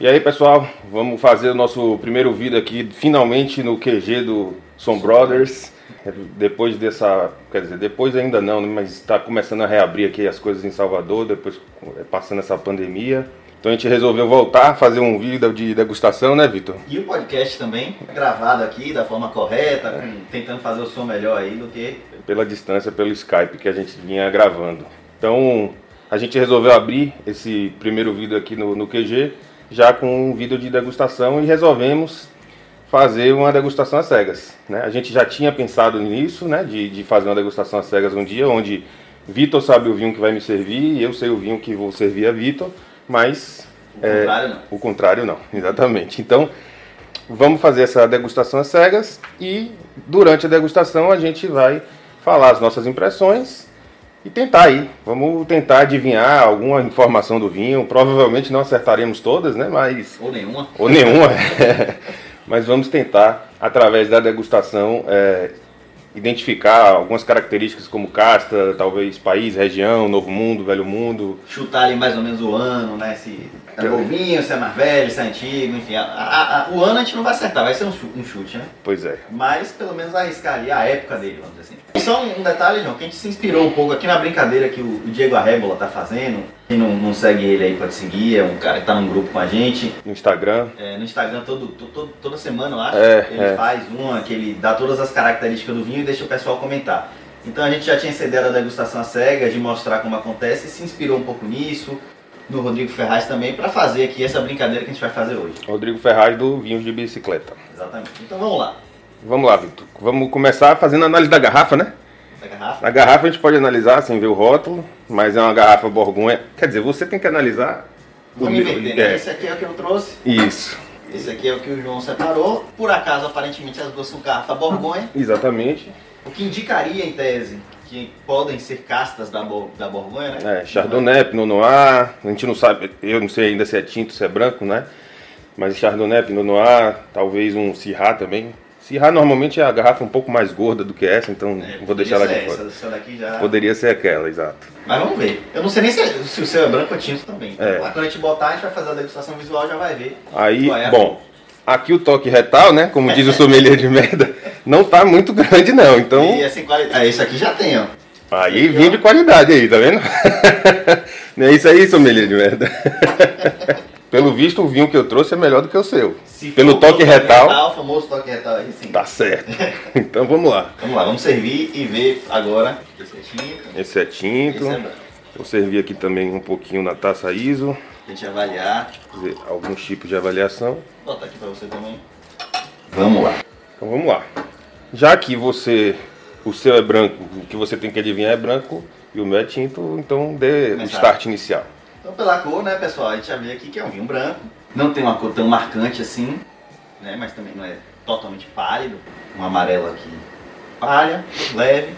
E aí, pessoal, vamos fazer o nosso primeiro vídeo aqui, finalmente no QG do Som Brothers. Depois dessa, quer dizer, depois ainda não, né, mas está começando a reabrir aqui as coisas em Salvador, depois passando essa pandemia. Então a gente resolveu voltar a fazer um vídeo de degustação, né, Vitor? E o podcast também, gravado aqui da forma correta, é. tentando fazer o som melhor aí do que. Pela distância, pelo Skype que a gente vinha gravando. Então a gente resolveu abrir esse primeiro vídeo aqui no, no QG já com um vídeo de degustação e resolvemos fazer uma degustação às cegas. Né? A gente já tinha pensado nisso, né? de, de fazer uma degustação às cegas um dia, onde Vitor sabe o vinho que vai me servir e eu sei o vinho que vou servir a Vitor, mas... O é, contrário não. O contrário não, exatamente. Então, vamos fazer essa degustação às cegas e durante a degustação a gente vai falar as nossas impressões e tentar aí. Vamos tentar adivinhar alguma informação do vinho. Provavelmente não acertaremos todas, né? Mas ou nenhuma. Ou nenhuma. Mas vamos tentar através da degustação é, identificar algumas características como casta, talvez país, região, novo mundo, velho mundo. Chutar ali mais ou menos o ano, né? Se é novinho, se é mais velho, se é antigo, enfim. A, a, a, o ano a gente não vai acertar, vai ser um, um, chute, né? Pois é. Mas pelo menos arriscar ali a época dele, vamos dizer assim. Só um, detalhe, João, que a gente se inspirou um pouco aqui na brincadeira que o, Diego Arrebola tá fazendo. Quem não, não, segue ele aí pode seguir, é um cara que tá num grupo com a gente. No Instagram. É, no Instagram todo, todo, toda semana, eu acho. É, ele é. faz uma que ele dá todas as características do vinho e deixa o pessoal comentar. Então a gente já tinha essa ideia da degustação cega, de mostrar como acontece, e se inspirou um pouco nisso no Rodrigo Ferraz também para fazer aqui essa brincadeira que a gente vai fazer hoje. Rodrigo Ferraz do Vinhos de Bicicleta. Exatamente. Então vamos lá. Vamos lá, Vitor. Vamos começar fazendo a análise da garrafa, né? Da garrafa? A garrafa a gente pode analisar sem ver o rótulo, mas é uma garrafa Borgonha. Quer dizer, você tem que analisar. Vamos inverter, né? É. Esse aqui é o que eu trouxe. Isso. Esse aqui é o que o João separou. Por acaso, aparentemente, as duas são garrafa Borgonha. Exatamente. O que indicaria, em tese, que podem ser castas da, da Borgonha, né? É, Chardonnay, Pinot Noir, a gente não sabe, eu não sei ainda se é tinto, se é branco, né? Mas Chardonnay, Pinot Noir, talvez um Syrah também. Syrah normalmente é a garrafa um pouco mais gorda do que essa, então é, vou deixar ela de fora. Essa, essa daqui já... Poderia ser aquela, exato. Mas vamos ver. Eu não sei nem se, se o seu é branco ou tinto também. Então, é. quando a gente botar, a gente vai fazer a degustação visual já vai ver. Aí, é bom, aqui o toque retal, né? Como diz o sommelier de merda, não tá muito grande não, então... E assim, qualidade. Ah, esse aqui já tem, ó. Aí vinho de qualidade aí, tá vendo? Não é isso aí, sommelier de merda. Pelo visto, o vinho que eu trouxe é melhor do que o seu. Se Pelo toque, toque retal. retal. O famoso toque retal aí, sim. Tá certo. Então vamos lá. Vamos lá, vamos servir e ver agora. Esse é tinto. Esse é tinto. Esse é Vou servir aqui também um pouquinho na taça ISO. A gente avaliar. Fazer alguns tipos de avaliação. Vou botar aqui pra você também. Vamos lá. Então vamos lá. Já que você o seu é branco, o que você tem que adivinhar é branco e o meu é tinto, então dê o start inicial. Então pela cor, né, pessoal, a gente já vê aqui que é um vinho branco. Não tem uma cor tão marcante assim, né, mas também não é totalmente pálido. Um amarelo aqui palha, leve,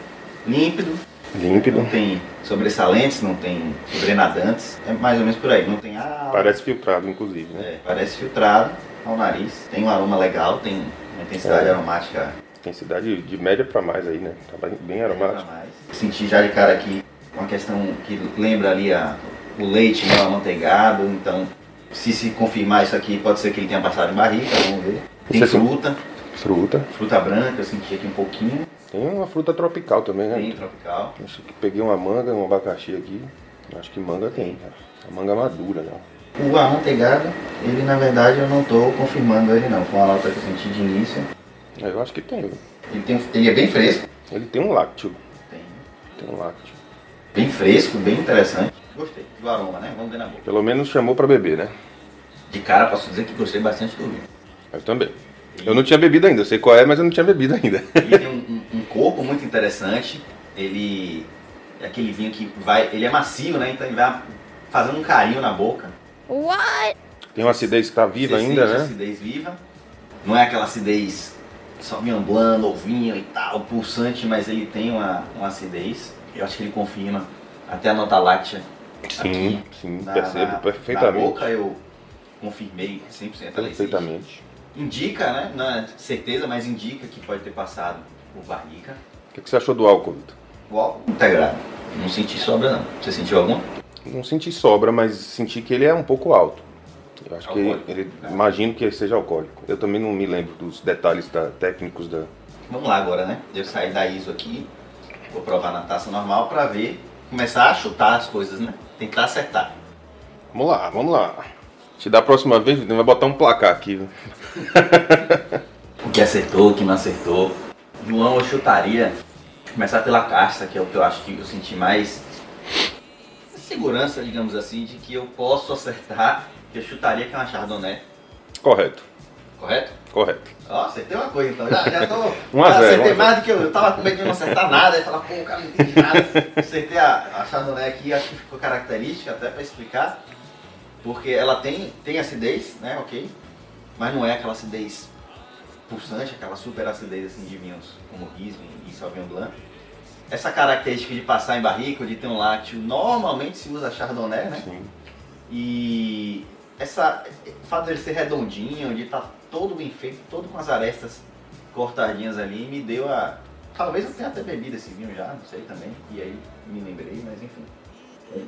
límpido. Límpido. Não tem sobressalentes, não tem sobrenadantes. É mais ou menos por aí. Não tem água. Parece filtrado, inclusive, né? É, parece filtrado ao nariz. Tem um aroma legal, tem uma intensidade é. aromática Intensidade de média para mais aí, né? Tá bem aromático. Senti já de cara aqui uma questão que lembra ali a, o leite, né? O amanteigado. Então, se se confirmar isso aqui, pode ser que ele tenha passado em barrica, vamos ver. Tem Você fruta. Fruta. Fruta branca, eu senti aqui um pouquinho. Tem uma fruta tropical também, né? Tem tropical. Acho que peguei uma manga, um abacaxi aqui. Acho que manga tem, cara. A manga madura, né? O amanteigado, ele na verdade eu não estou confirmando ele não. Foi uma nota que eu senti de início. Eu acho que tem. Ele, tem, ele é bem fresco. Ele tem um lácteo. Tem. Tem um lácteo. Bem fresco, bem interessante. Gostei do aroma, né? Vamos ver na boca. Pelo menos chamou para beber, né? De cara posso dizer que gostei bastante do vinho. Eu também. Eu não tinha bebido ainda, eu sei qual é, mas eu não tinha bebido ainda. Ele tem um, um, um corpo muito interessante. Ele é aquele vinho que vai. Ele é macio, né? Então ele vai fazendo um carinho na boca. What? Tem uma acidez que está viva Você ainda, né? acidez viva. Não é aquela acidez só blando, ovinho e tal, pulsante, mas ele tem uma, uma acidez. Eu acho que ele confirma até a nota láctea. Sim, aqui, sim, na, percebo na, perfeitamente. Na boca eu confirmei 100% Perfeitamente. Indica, né? Não é certeza, mas indica que pode ter passado por barrica. O que, que você achou do álcool, Vitor? O álcool integrado. Não senti sobra, não. Você sentiu algum? Não senti sobra, mas senti que ele é um pouco alto. Eu acho alcoólico, que ele, né? imagino que seja alcoólico. Eu também não me lembro dos detalhes da, técnicos da. Vamos lá agora, né? Eu sair da ISO aqui, vou provar na taça normal para ver, começar a chutar as coisas, né? Tentar acertar. Vamos lá, vamos lá. Te dá a próxima vez, vai botar um placar aqui. o que acertou, o que não acertou. João, eu chutaria. Começar pela casta, que é o que eu acho que eu senti mais segurança, digamos assim, de que eu posso acertar. Eu chutaria que é uma Chardonnay. Correto. Correto? Correto. Ó, acertei uma coisa então. Já, já tô. um a zero, acertei mais do que eu. Eu tava com medo de não acertar nada. E falar, pô, o cara não entende nada. Acertei a, a Chardonnay aqui, acho que ficou característica até pra explicar. Porque ela tem, tem acidez, né? Ok. Mas não é aquela acidez pulsante, aquela super acidez assim, de vinhos como Riesling e Sauvignon Blanc. Essa característica de passar em barrica, de ter um lácteo, normalmente se usa Chardonnay, né? Sim. E essa, o fato dele ser redondinho, de estar tá todo bem feito, todo com as arestas cortadinhas ali, me deu a. Talvez eu tenha até bebido esse vinho já, não sei também. E aí me lembrei, mas enfim.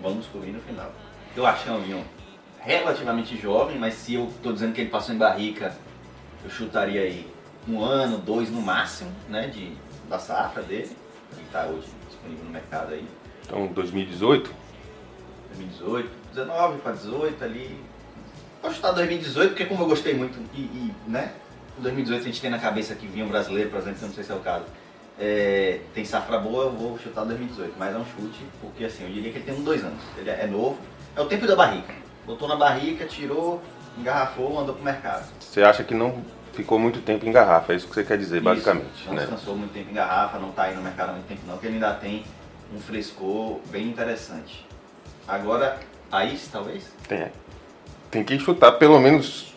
Vamos descobrir no final. Eu acho que é um vinho relativamente jovem, mas se eu estou dizendo que ele passou em barrica, eu chutaria aí um ano, dois no máximo, né, de, da safra dele, que está hoje disponível no mercado aí. Então, 2018? 2018, 19 para 18 ali. Vou chutar 2018, porque como eu gostei muito, e, e né, 2018 a gente tem na cabeça que vinha um brasileiro, por exemplo, eu não sei se é o caso, é, tem safra boa, eu vou chutar 2018, mas é um chute, porque assim, eu diria que ele tem uns dois anos, ele é novo, é o tempo da barrica botou na barrica, tirou, engarrafou, mandou pro mercado. Você acha que não ficou muito tempo em garrafa, é isso que você quer dizer, isso, basicamente. Não né? descansou muito tempo em garrafa, não está aí no mercado há muito tempo não, porque ele ainda tem um frescor bem interessante. Agora, país talvez? Tem. Tem que chutar pelo menos.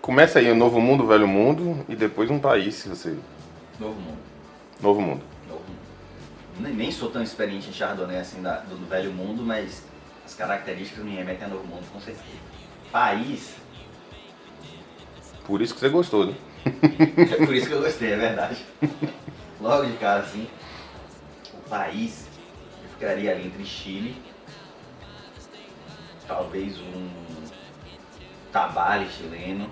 Começa aí o Novo Mundo, Velho Mundo e depois um país, se você. Novo Mundo. Novo Mundo. Novo Mundo. Nem sou tão experiente em Chardonnay assim da, do Velho Mundo, mas as características me remetem a Novo Mundo, com certeza. País. Por isso que você gostou, né? é por isso que eu gostei, é verdade. Logo de cara, assim. O país, eu ficaria ali entre Chile, talvez um Tabale chileno,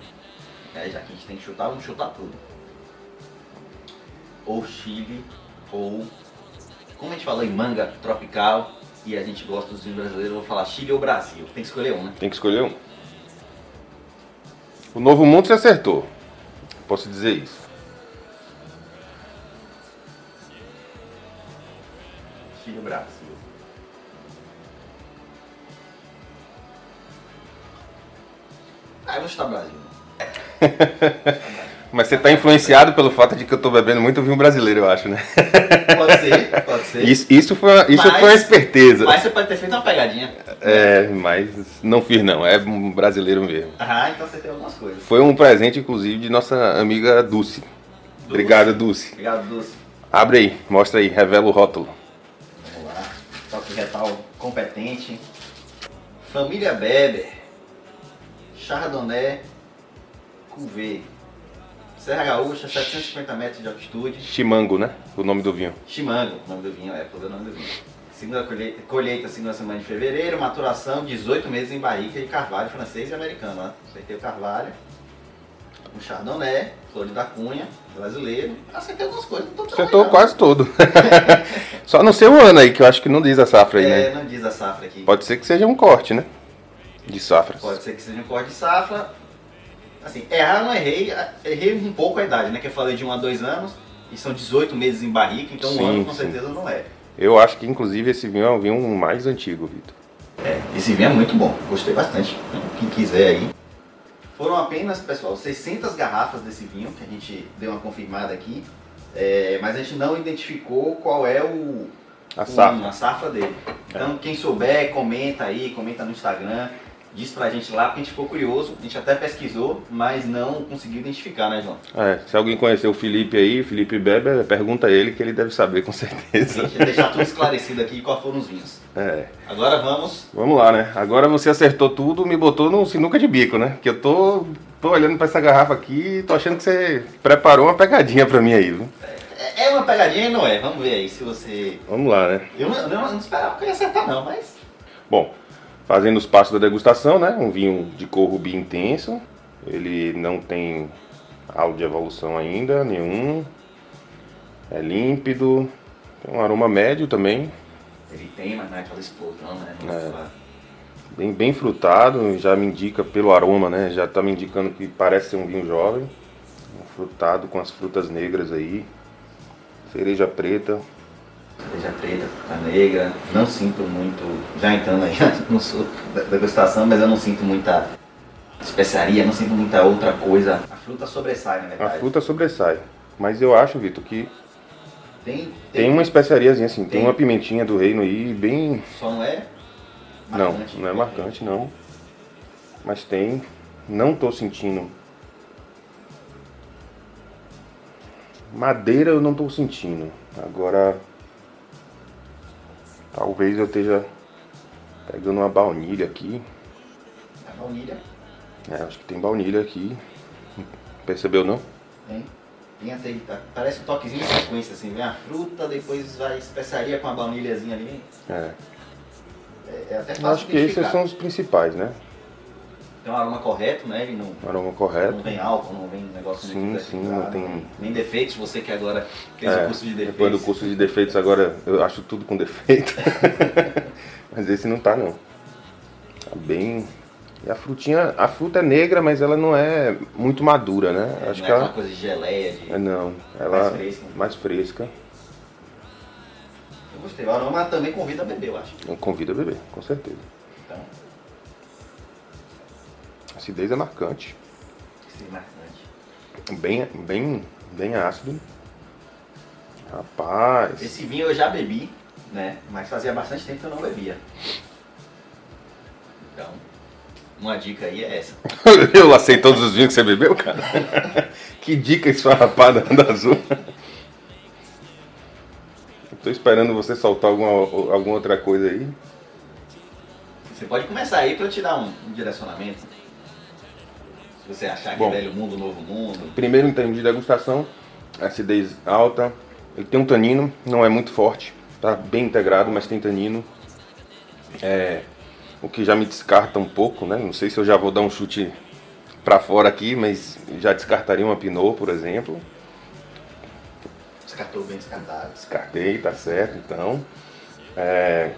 né? já que a gente tem que chutar, vamos chutar tudo. Ou Chile, ou, como a gente falou em manga tropical, e a gente gosta dos vinhos brasileiros, eu vou falar Chile ou Brasil. Tem que escolher um, né? Tem que escolher um. O Novo Mundo você acertou. Posso dizer isso. Chile ou Brasil? Vou chutar Brasil. Mas você está influenciado pelo fato de que eu estou bebendo muito vinho brasileiro, eu acho, né? Pode ser, pode ser. Isso, isso, foi, uma, isso mas, foi uma esperteza. Mas você pode ter feito uma pegadinha. É, mas não fiz não, é um brasileiro mesmo. Ah, então você tem algumas coisas. Foi um presente, inclusive, de nossa amiga Dulce. Dulce. Obrigado, Dulce. Obrigado, Dulce. Abre aí, mostra aí, revela o rótulo. Vamos lá, toque retal competente. Família Beber. Chardonnay Cuvée. Serra Gaúcha, 750 metros de altitude. Chimango, né? O nome do vinho. Chimango, o nome do vinho, é, todo o nome do vinho. Segunda colheita, colheita, segunda semana de fevereiro, maturação, 18 meses em barrica de carvalho francês e americano. Né? Acertei o carvalho, um chardonnay, flor da cunha, brasileiro. Acertei algumas coisas, não tô Acertou quase tudo. Só não sei o ano aí, que eu acho que não diz a safra aí, é, né? É, não diz a safra aqui. Pode ser que seja um corte, né? De safra. Pode ser que seja um corte de safra. Assim, errar não errei, errei um pouco a idade, né? Que eu falei de 1 a 2 anos, e são 18 meses em barrica, então sim, um ano com sim. certeza não é. Eu acho que inclusive esse vinho é um vinho mais antigo, Vitor. É, esse vinho é muito bom, gostei bastante. Quem quiser aí. Foram apenas, pessoal, 600 garrafas desse vinho, que a gente deu uma confirmada aqui, é, mas a gente não identificou qual é o, a, safra. a safra dele. Então, quem souber, comenta aí, comenta no Instagram diz pra gente lá, porque a gente ficou curioso, a gente até pesquisou, mas não conseguiu identificar, né, João? É, se alguém conhecer o Felipe aí, Felipe Beber, pergunta a ele que ele deve saber com certeza. Deixa deixar tudo esclarecido aqui quais foram os vinhos. É. Agora vamos. Vamos lá, né? Agora você acertou tudo, me botou no sinuca de bico, né? Que eu tô, tô olhando pra essa garrafa aqui e tô achando que você preparou uma pegadinha pra mim aí, viu? É, é uma pegadinha e não é. Vamos ver aí se você. Vamos lá, né? Eu não, eu não esperava que eu ia acertar, não, mas. Bom, fazendo os passos da degustação, né? Um vinho de cor rubi intenso. Ele não tem algo de evolução ainda, nenhum. É límpido, tem um aroma médio também. Ele tem, mas não é aquela explosão, né? É. Bem, bem frutado, já me indica pelo aroma, né? Já tá me indicando que parece ser um vinho jovem. Um frutado com as frutas negras aí. Cereja preta. Cereja preta, fruta negra. Não sinto muito, já entrando aí no sul da degustação, mas eu não sinto muita especiaria, não sinto muita outra coisa. A fruta sobressai, na verdade. A fruta sobressai. Mas eu acho, Vitor, que tem, tem, tem uma especiariazinha assim, tem, tem, uma pimentinha do reino aí, bem. Só não é? Marcante, não, não é marcante não. Mas tem. Não tô sentindo. Madeira eu não tô sentindo. Agora. Talvez eu esteja pegando uma baunilha aqui. A baunilha? É, acho que tem baunilha aqui. Percebeu não? Tem. Tem até, tá, parece um toquezinho de sequência, assim, vem a fruta, depois vai especiaria com a baunilhazinha ali. É. É, é até fácil Acho que esses são os principais, né? Tem um aroma correto, né? Ele não, aroma correto. Não vem álcool, não vem negócio sim, muito Sim, não tem... Nem defeitos, você que agora fez é, o curso de defeitos. Depois do curso de defeitos agora eu acho tudo com defeito. Mas esse não tá não. Tá bem e a frutinha, a fruta é negra, mas ela não é muito madura, né? É, Acho não que é ela... coisa de geleia, de... É, não, ela mais fresca. Mais fresca. Eu gostei, o aroma também convida a beber, eu acho. Convida a beber, com certeza. Acidez é marcante. Acidez marcante. Bem, bem, bem ácido. Rapaz. Esse vinho eu já bebi, né? Mas fazia bastante tempo que eu não bebia. Então, uma dica aí é essa. Eu aceito todos os vinhos que você bebeu, cara? que dica esfarrapada da Azul. Estou esperando você soltar alguma, alguma outra coisa aí. Você pode começar aí para eu te dar um, um, direcionamento. Você achar que Bom, é velho mundo, novo mundo. Primeiro, em termos de degustação, acidez alta. Ele tem um tanino, não é muito forte. Tá bem integrado, mas tem tanino. É, o que já me descarta um pouco, né? Não sei se eu já vou dar um chute para fora aqui, mas já descartaria uma Pinot, por exemplo. Descartou bem descartado. Descartei, tá certo, então. É,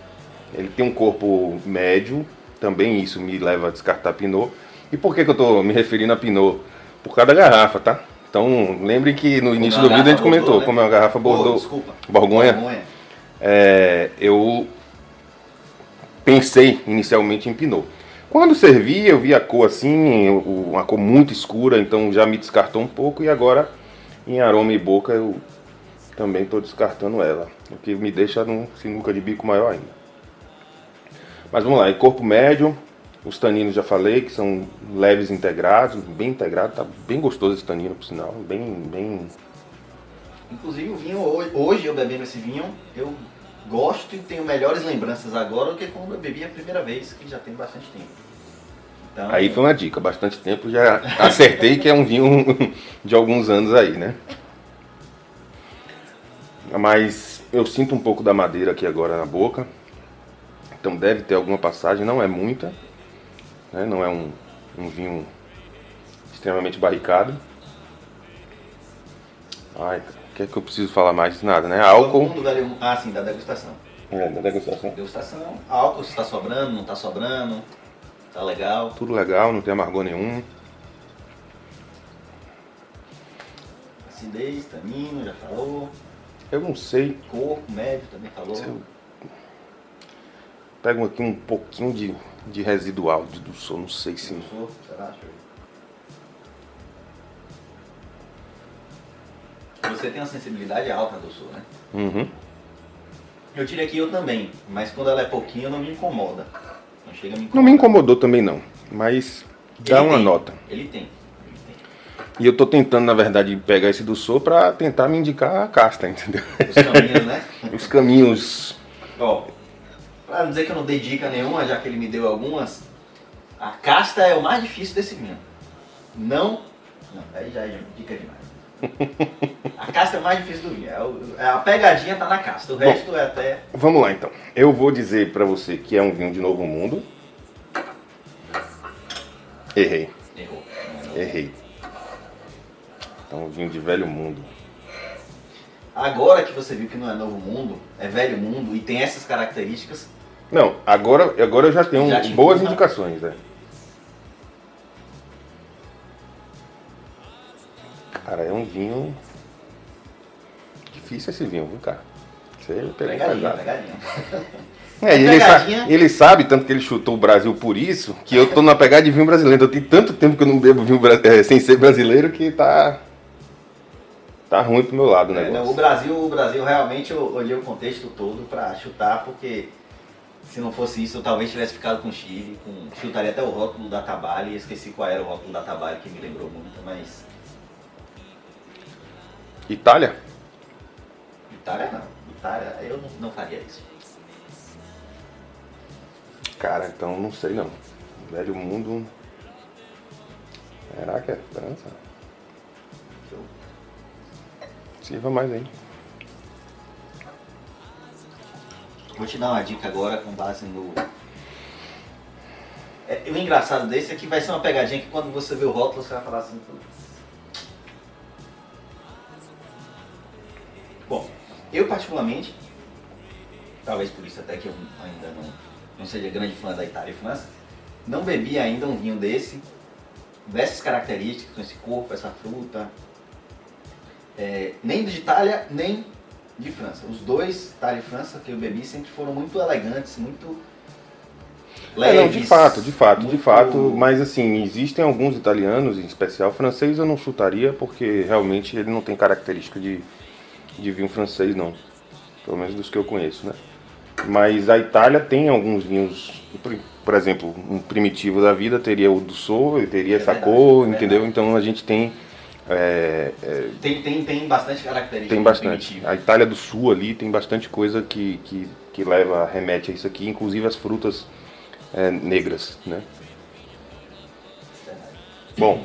ele tem um corpo médio, também isso me leva a descartar Pinot. E por que, que eu tô me referindo a Pinot? Por causa da garrafa, tá? Então, lembre que no início do vídeo a gente comentou, né? como é uma garrafa Bordeaux, desculpa. Borgonha, Borgonha. É, eu pensei inicialmente em Pinot. Quando servi, eu vi a cor assim, uma cor muito escura, então já me descartou um pouco e agora em aroma e boca eu também estou descartando ela, o que me deixa num sinuca de bico maior ainda. Mas vamos lá, em corpo médio, os taninos já falei que são leves integrados, bem integrado, tá bem gostoso esse tanino por sinal, bem, bem. Inclusive o vinho hoje, hoje eu bebendo esse vinho, eu gosto e tenho melhores lembranças agora do que quando eu bebi a primeira vez, que já tem bastante tempo. Então, aí foi uma dica, bastante tempo já acertei que é um vinho de alguns anos aí, né? Mas eu sinto um pouco da madeira aqui agora na boca. Então deve ter alguma passagem, não é muita. Né? Não é um, um vinho extremamente barricado. Ai, o que é que eu preciso falar mais? Nada, né? Álcool. Mundo Ah, sim, da degustação. É, da degustação. Degustação. Álcool, se está sobrando, não está sobrando. Tá legal. Tudo legal, não tem amargor nenhum. Acidez, tanino, já falou. Eu não sei. Corpo, médio, também falou. Eu... Pego aqui um pouquinho de, de residual de do som, não sei se. Será? Você tem uma sensibilidade alta do sul, né? Uhum. Eu tirei aqui eu também, mas quando ela é pouquinho não me incomoda. Não chega a me incomodar. Não me incomodou também não, mas dá Ele uma tem. nota. Ele tem. E eu tô tentando, na verdade, pegar esse do Sul pra tentar me indicar a casta, entendeu? Os caminhos, né? Os caminhos. Ó, pra não dizer que eu não dei dica nenhuma, já que ele me deu algumas, a casta é o mais difícil desse vinho. Não. Não, aí já é dica demais. A casta é mais difícil do vinho. É é a pegadinha tá na casta. O resto Bom, é até. Vamos lá então. Eu vou dizer para você que é um vinho de novo mundo. Errei. Errou. Errei. Então, vinho de velho mundo. Agora que você viu que não é novo mundo, é velho mundo e tem essas características. Não, agora, agora eu já tenho Já te boas indicações, né? Cara, é um vinho. Difícil esse vinho, viu, cara? Você pegou Pegadinha, pesado. pegadinha. É, ele, sa- Pegadinha. ele sabe, tanto que ele chutou o Brasil por isso, que eu tô na pegada de vinho brasileiro. Eu tenho tanto tempo que eu não bebo vinho eh, sem ser brasileiro que tá. Tá ruim pro meu lado É, não, o. Brasil, o Brasil realmente eu olhei o contexto todo pra chutar, porque se não fosse isso eu talvez tivesse ficado com o Chile, com, chutaria até o rótulo da Tabale, esqueci qual era o rótulo da Tabale que me lembrou muito, mas Itália? Itália não, Itália eu não, não faria isso. Cara, então não sei não. Velho mundo. Será que é França? Sirva mais aí. Vou te dar uma dica agora com base no. É, o engraçado desse é que vai ser uma pegadinha que quando você vê o rótulo você vai falar assim. Bom, eu particularmente, talvez por isso até que eu ainda não, não seja grande fã da Itália e não bebi ainda um vinho desse, dessas características, com esse corpo, essa fruta, é, nem de Itália, nem de França. Os dois, Itália e França, que eu bebi, sempre foram muito elegantes, muito É, leves. não, de fato, de fato, de muito- fato. Mas assim, existem alguns italianos, em especial francês, eu não chutaria, porque realmente ele não tem característica de, de vinho francês, não. Pelo menos dos que eu conheço, né? Mas a Itália tem alguns vinhos, por, exemplo, um primitivo da vida teria o do Sol, ele teria É cor, é entendeu? Então a gente tem. É, é, Tem, tem, tem bastante característica. tem bastante. primitivo. A Itália do Sul ali tem bastante coisa que, que, que leva, remete a isso aqui, inclusive as frutas é, negras, né? Bom,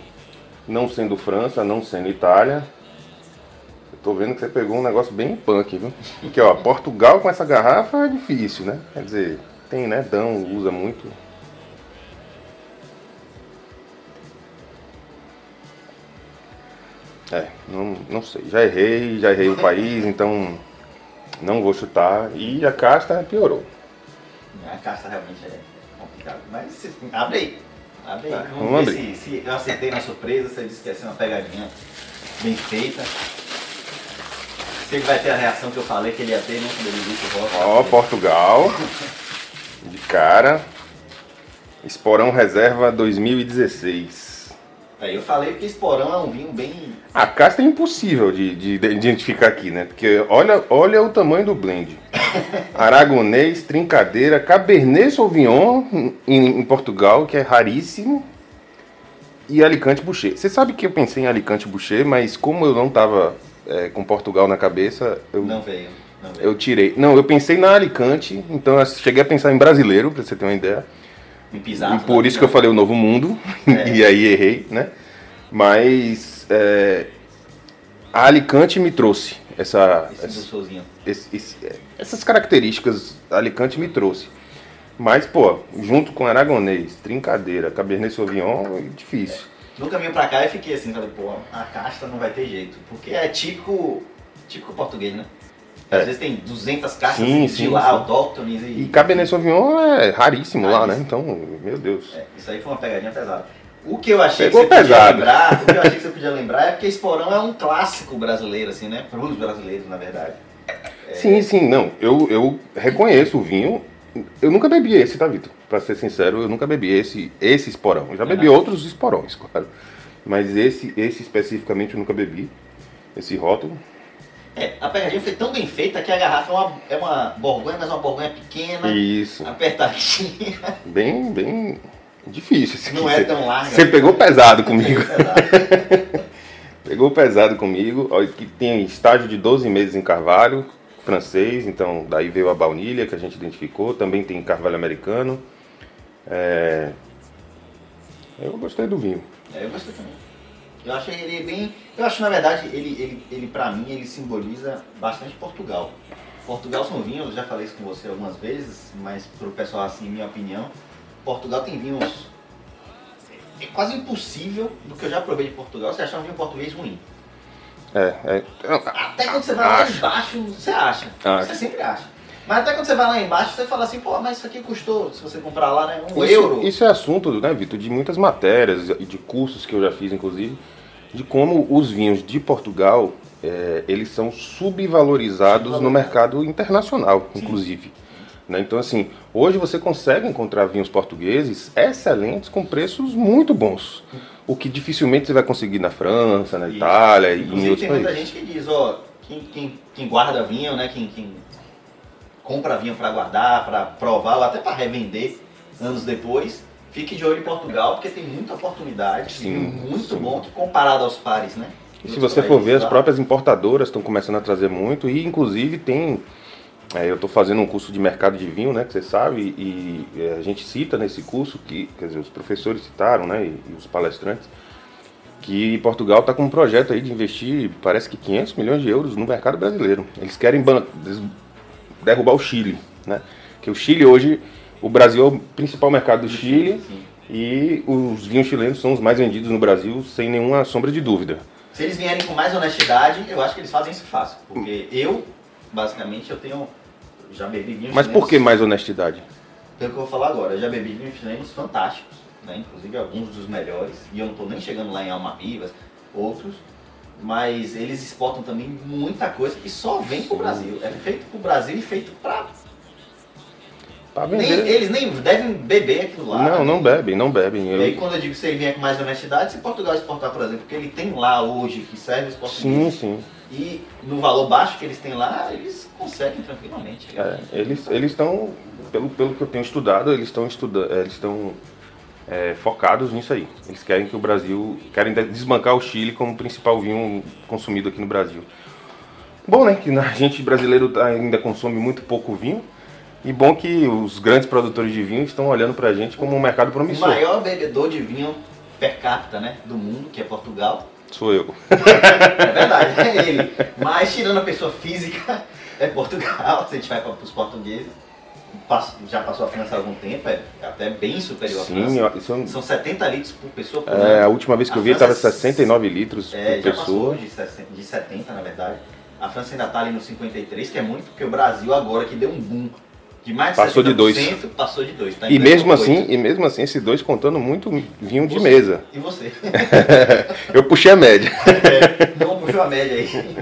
não sendo França, não sendo Itália, eu tô vendo que você pegou um negócio bem punk, viu? Porque, ó, Portugal com essa garrafa é difícil, né? Quer dizer, tem, né? Dão, usa muito. É, não, não sei. Já errei, já errei o país, então não vou chutar. E a casta piorou. A caça realmente é complicado. Mas se- abre aí. Abre aí. Tá, Vamos, vamos ver se, se eu acertei na surpresa, você disse que ia ser uma pegadinha bem feita. Se ele vai ter a reação que eu falei que ele ia ter, né? Quando ele disse o voto. Ó, Portugal. De cara. Esporão Reserva 2016. Aí eu falei que Esporão é um vinho bem. A casta é impossível de, de- de identificar aqui, né? Porque olha, olha o tamanho do blend. Aragonês, Trincadeira, Cabernet Sauvignon em, em Portugal, que é raríssimo. E Alicante Boucher. Você sabe que eu pensei em Alicante Boucher, mas como eu não tava é, com Portugal na cabeça, eu, Não veio. Não veio. eu tirei. Não, eu pensei na Alicante, então eu cheguei a pensar em brasileiro, pra você ter uma ideia. Em pisado. E por isso que eu falei o Novo Mundo, É. e aí errei, né? Mas é, a Alicante me trouxe essa, Esse esse- é, essas características. A Alicante me trouxe. Mas, pô, junto com Aragonês, Trincadeira, Cabernet Sauvignon, é difícil. Nunca vim pra cá e fiquei assim, falei, pô, a casta não vai ter jeito. Porque é típico, típico português, né? Às É. vezes tem 200 caixas Sim, de sim, lá, sim. autóctones e... E Cabernet Sauvignon é raríssimo lá, né? Então, meu Deus. É, isso aí foi uma pegadinha pesada. O que eu achei Pegou que você podia pesado. lembrar, o que eu achei que você podia lembrar é porque Esporão é um clássico brasileiro, assim, né? Para os brasileiros, na verdade. Sim, sim, não. Eu, eu reconheço o vinho. Eu nunca bebi esse, tá, Vitor? Pra ser sincero, eu nunca bebi esse, esse esporão. Eu já bebi Uhum. outros esporões, claro. Mas esse, esse especificamente eu nunca bebi. Esse rótulo. É, a pegadinha foi tão bem feita que a garrafa é uma, é uma borgonha, mas uma borgonha pequena, Isso. apertadinha, Bem, bem difícil. não é tão larga. Você pegou pesado comigo. Exato. Pegou pesado comigo. Olha que tem estágio de 12 meses em carvalho, francês, então daí veio a baunilha que a gente identificou. Também tem carvalho americano. É, Eu gostei do vinho. É, eu gostei também. Eu achei ele bem. Eu acho na verdade, ele, ele, ele pra mim, ele simboliza bastante Portugal. Portugal são vinhos, eu já falei isso com você algumas vezes, mas pro pessoal assim, minha opinião, Portugal tem vinhos é quase impossível do que eu já provei de Portugal você achar um vinho português ruim. É, é. Até quando você vai lá embaixo, você acha. Acho. Você sempre acha. Mas até quando você vai lá embaixo, você fala assim, pô, mas isso aqui custou, se você comprar lá, né, um isso, euro. Isso é assunto, né, Vitor, de muitas matérias e de cursos que eu já fiz, inclusive, de como os vinhos de Portugal, é, eles são subvalorizados no mercado internacional, inclusive. Né? Então, assim, hoje você consegue encontrar vinhos portugueses excelentes com preços muito bons. O que dificilmente você vai conseguir na França, na. Itália e em outros tem países. Tem muita gente que diz, ó, quem, quem, quem guarda vinho, né, quem, quem compra vinho para guardar, para provar ou até para revender anos depois, fique de olho em Portugal, porque tem muita oportunidade, sim, muito sim. bom comparado aos pares, né? E se você for ver, as próprias importadoras estão começando a trazer muito e inclusive tem é, eu estou fazendo um curso de mercado de vinho, né, que você sabe, e, e é, a gente cita nesse curso que, quer dizer, os professores citaram, né, e, e os palestrantes, que Portugal está com um projeto aí de investir, parece que 500 milhões de euros no mercado brasileiro. Eles querem derrubar o Chile, né? Que o Chile hoje, o Brasil é o principal mercado do Chile sim. e os vinhos chilenos são os mais vendidos no Brasil sem nenhuma sombra de dúvida. Se eles vierem com mais honestidade, eu acho que eles fazem isso fácil, porque eu, basicamente, eu tenho já bebi vinhos Mas por que mais honestidade? Pelo que eu vou falar agora, eu já bebi vinhos chilenos fantásticos, né? inclusive alguns dos melhores, e eu não estou nem chegando lá em Alma Vivas, outros, mas eles exportam também muita coisa que só vem pro Brasil. É feito pro Brasil e feito pra. Pra vender. Nem, eles nem devem beber aquilo lá. Não, né? não bebem, não bebem. E aí quando eu digo que ele vier com mais honestidade, se Portugal exportar, por exemplo, porque ele tem lá hoje que serve os portugueses. Sim, sim. E no valor baixo que eles têm lá, eles conseguem tranquilamente. É, eles eles estão, pelo, pelo que eu tenho estudado, eles estão estudando, eles estão é, focados nisso aí. Eles querem que o Brasil, querem desbancar o Chile como principal vinho consumido aqui no Brasil. Bom, né, que a gente brasileiro ainda consome muito pouco vinho. E bom que os grandes produtores de vinho estão olhando pra gente como um mercado promissor. O maior bebedor de vinho per capita, né, do mundo, que é Portugal. Sou eu. é verdade, é ele. Mas tirando a pessoa física, é Portugal, se a gente vai para os portugueses já passou a França há algum tempo, é até bem superior Sim, à França. Isso... São 70 litros por pessoa por é, ano. A última vez que a eu vi estava 69 litros é, por pessoa. de, 60, de 70, na verdade. A França ainda está ali no 53, que é muito, porque o Brasil agora que deu um boom de mais de passou de dois. passou de dois. Tá e mesmo assim, e mesmo assim, esses dois contando muito vinho de mesa. E você? eu puxei a média. É, não puxou a média aí.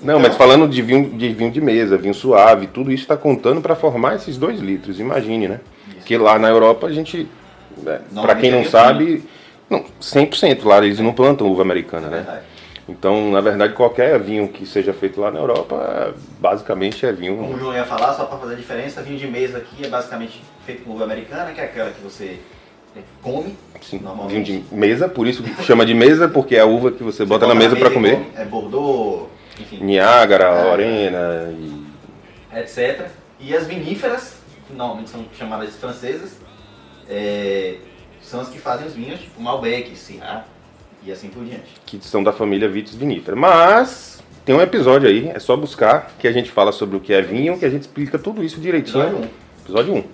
Não, mas falando de vinho, de vinho de mesa, vinho suave, tudo isso está contando para formar esses dois litros, imagine, né? Isso. Que lá na Europa a gente, né, para quem não sabe, não, 100% lá eles não plantam uva americana, né? Verdade. Então, na verdade, qualquer vinho que seja feito lá na Europa, basicamente é vinho. Como o João ia falar, só para fazer a diferença, vinho de mesa aqui é basicamente feito com uva americana, que é aquela que você come. Sim, vinho de mesa, por isso chama de mesa, porque é a uva que você, você bota, bota, na mesa, para comer. Come, é Bordeaux, enfim. Niágara, é, Lorena e. etc. E as viníferas, que normalmente são chamadas de francesas, é, são as que fazem os vinhos, tipo Malbec, Syrah e assim por diante. Que são da família Vitis vinífera. Mas tem um episódio aí, é só buscar, que a gente fala sobre o que é vinho, que a gente explica tudo isso direitinho. Episódio 1. Episódio 1.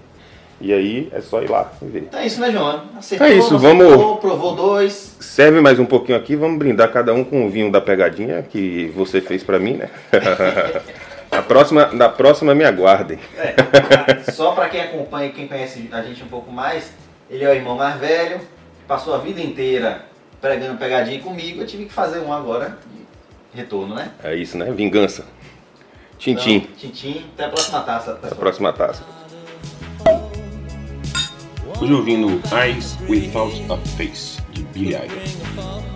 E aí é só ir lá e ver. Então é isso, né, João? Acertou, é isso, acertou, vamos. Provou dois. Serve mais um pouquinho aqui, vamos brindar cada um com o vinho da pegadinha que você fez para mim, né? a próxima, na próxima me aguardem. É, só para quem acompanha e quem conhece a gente um pouco mais, ele é o irmão mais velho, passou a vida inteira pregando pegadinha comigo, eu tive que fazer um agora de retorno, né? É isso, né? Vingança. Tintim. Então, tintim, até a próxima taça. Até a próxima taça. Hoje ouvindo Eyes Without a Face, de Billy Idol.